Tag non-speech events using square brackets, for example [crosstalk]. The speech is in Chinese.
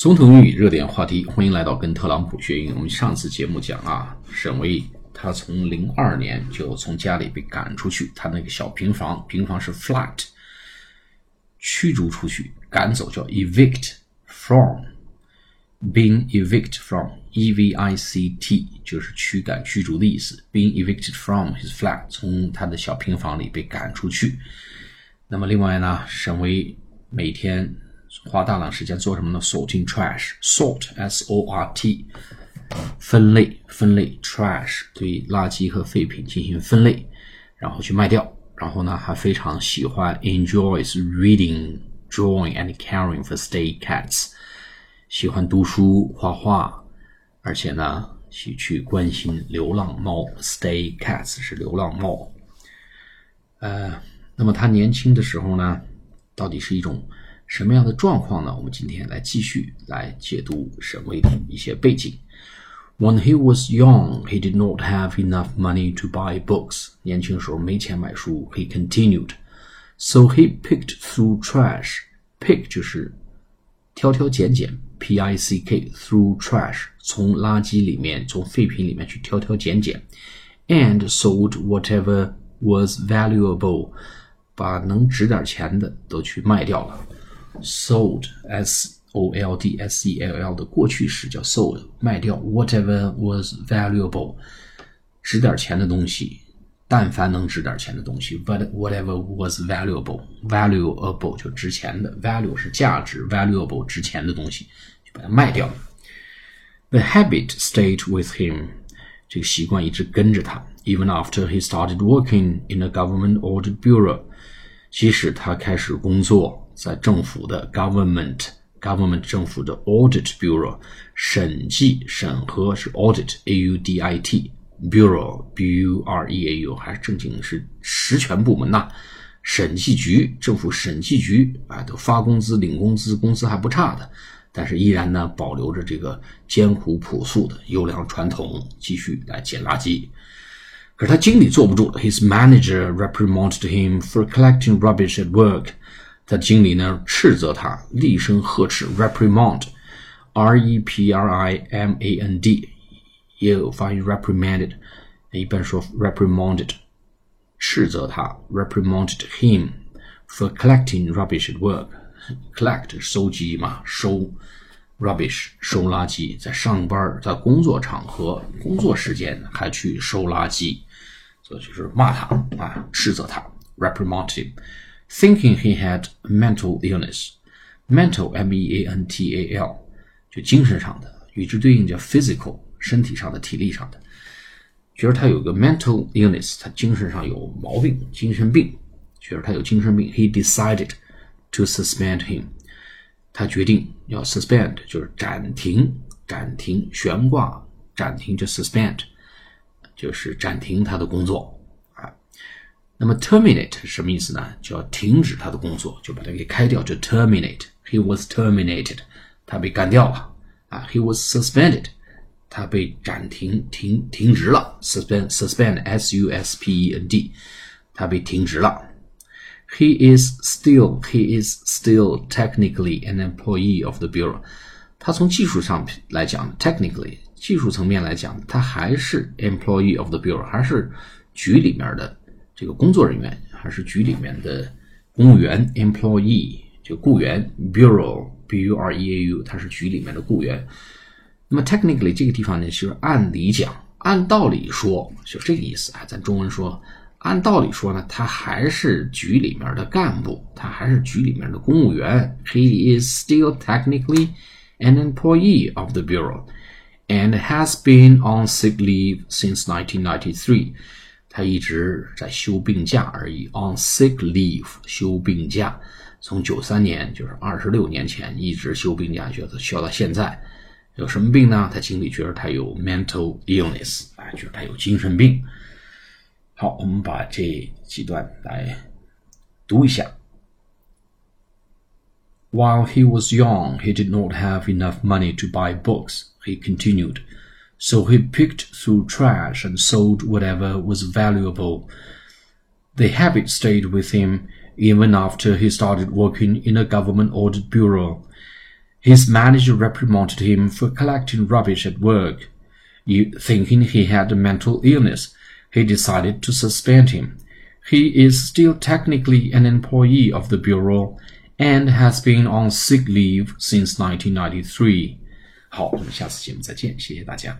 总统英语热点话题，欢迎来到跟特朗普学英语。我们上次节目讲啊，沈巍他从零二年就从家里被赶出去，他那个小平房，平房是 flat，驱逐出去，赶走叫 evict from，being evict from，e v i c t 就是驱赶、驱逐的意思。being evicted from his flat，从他的小平房里被赶出去。那么另外呢，沈巍每天。花大量时间做什么呢？sorting trash，sort，s o r t，分类，分类，trash，对垃圾和废品进行分类，然后去卖掉。然后呢，还非常喜欢，enjoys reading, drawing and caring for stray cats，喜欢读书、画画，而且呢，喜去关心流浪猫，stray cats 是流浪猫。呃，那么他年轻的时候呢，到底是一种？什么样的状况呢？我们今天来继续来解读沈巍的一些背景。When he was young, he did not have enough money to buy books. 年轻时候没钱买书。He continued, so he picked through trash. Pick 就是挑挑拣拣，P I C K through trash 从垃圾里面，从废品里面去挑挑拣拣，and sold whatever was valuable. 把能值点钱的都去卖掉了。 sold s o l d s e l l 的过去式叫 sold，卖掉 whatever was valuable，值点钱的东西，但凡能值点钱的东西，but whatever was valuable，valuable 就值钱的，value 是价值，valuable 值钱的东西就把它卖掉。The habit stayed with him，这个习惯一直跟着他，even after he started working in a government audit bureau，即使他开始工作。 在政府的 government government 政府的 audit bureau 审计审核是 audit a u d i t bureau b u r e a u 还是正经是实权部门呐？审计局政府审计局啊，都发工资领工资，工资还不差的，但是依然呢保留着这个艰苦朴素的优良传统，继续来捡垃圾。可是他经理坐不住了，his manager reprimanded him for collecting rubbish at work。他经理呢斥责他，厉声呵斥，reprimand，r e p r i m a n d，也有发音 reprimanded，一般说 reprimanded，斥责他，reprimanded him for collecting rubbish at work，collect [laughs] 收集嘛，收 rubbish 收垃圾，在上班在工作场合工作时间还去收垃圾，所以就是骂他啊，斥责他，reprimand him。 thinking he had mental illness. Mental M E A N T A L 就精神上的，与之对应叫 physical 身体上的、体力上的。觉得他有个 mental illness，他精神上有毛病，精神病。觉得他有精神病，he decided to suspend him。他决定要 suspend，就是暂停、暂停、悬挂、暂停，就 suspend，就是暂停他的工作。那么 terminate 是什么意思呢？就要停止他的工作，就把他给开掉，就 terminate。He was terminated，他被干掉了啊。He was suspended，他被暂停、停、停职了。suspend，suspend，s u s p e n d，他被停职了。He is still，he is still technically an employee of the bureau。他从技术上来讲，technically 技术层面来讲，他还是 employee of the bureau，还是局里面的。 这个工作人员还是局里面的公务员，employee 就雇员，bureau，b u r e a u，他是局里面的雇员。那么 technically 这个地方呢，就是按理讲，按道理说，就这个意思啊。咱中文说，按道理说呢，他还是局里面的干部，他还是局里面的公务员。He is still technically an employee of the bureau and has been on sick leave since 1993. 他一直在休病假而已，on sick leave，休病假，从九三年，就是二十六年前，一直休病假，觉得休到现在。有什么病呢？他经理觉得他有 mental illness，啊，觉得他有精神病。好，我们把这几段来读一下。While he was young, he did not have enough money to buy books. He continued. So he picked through trash and sold whatever was valuable. The habit stayed with him even after he started working in a government audit bureau. His manager reprimanded him for collecting rubbish at work. Thinking he had a mental illness, he decided to suspend him. He is still technically an employee of the Bureau and has been on sick leave since 1993. 好，我们下次节目再见，谢谢大家。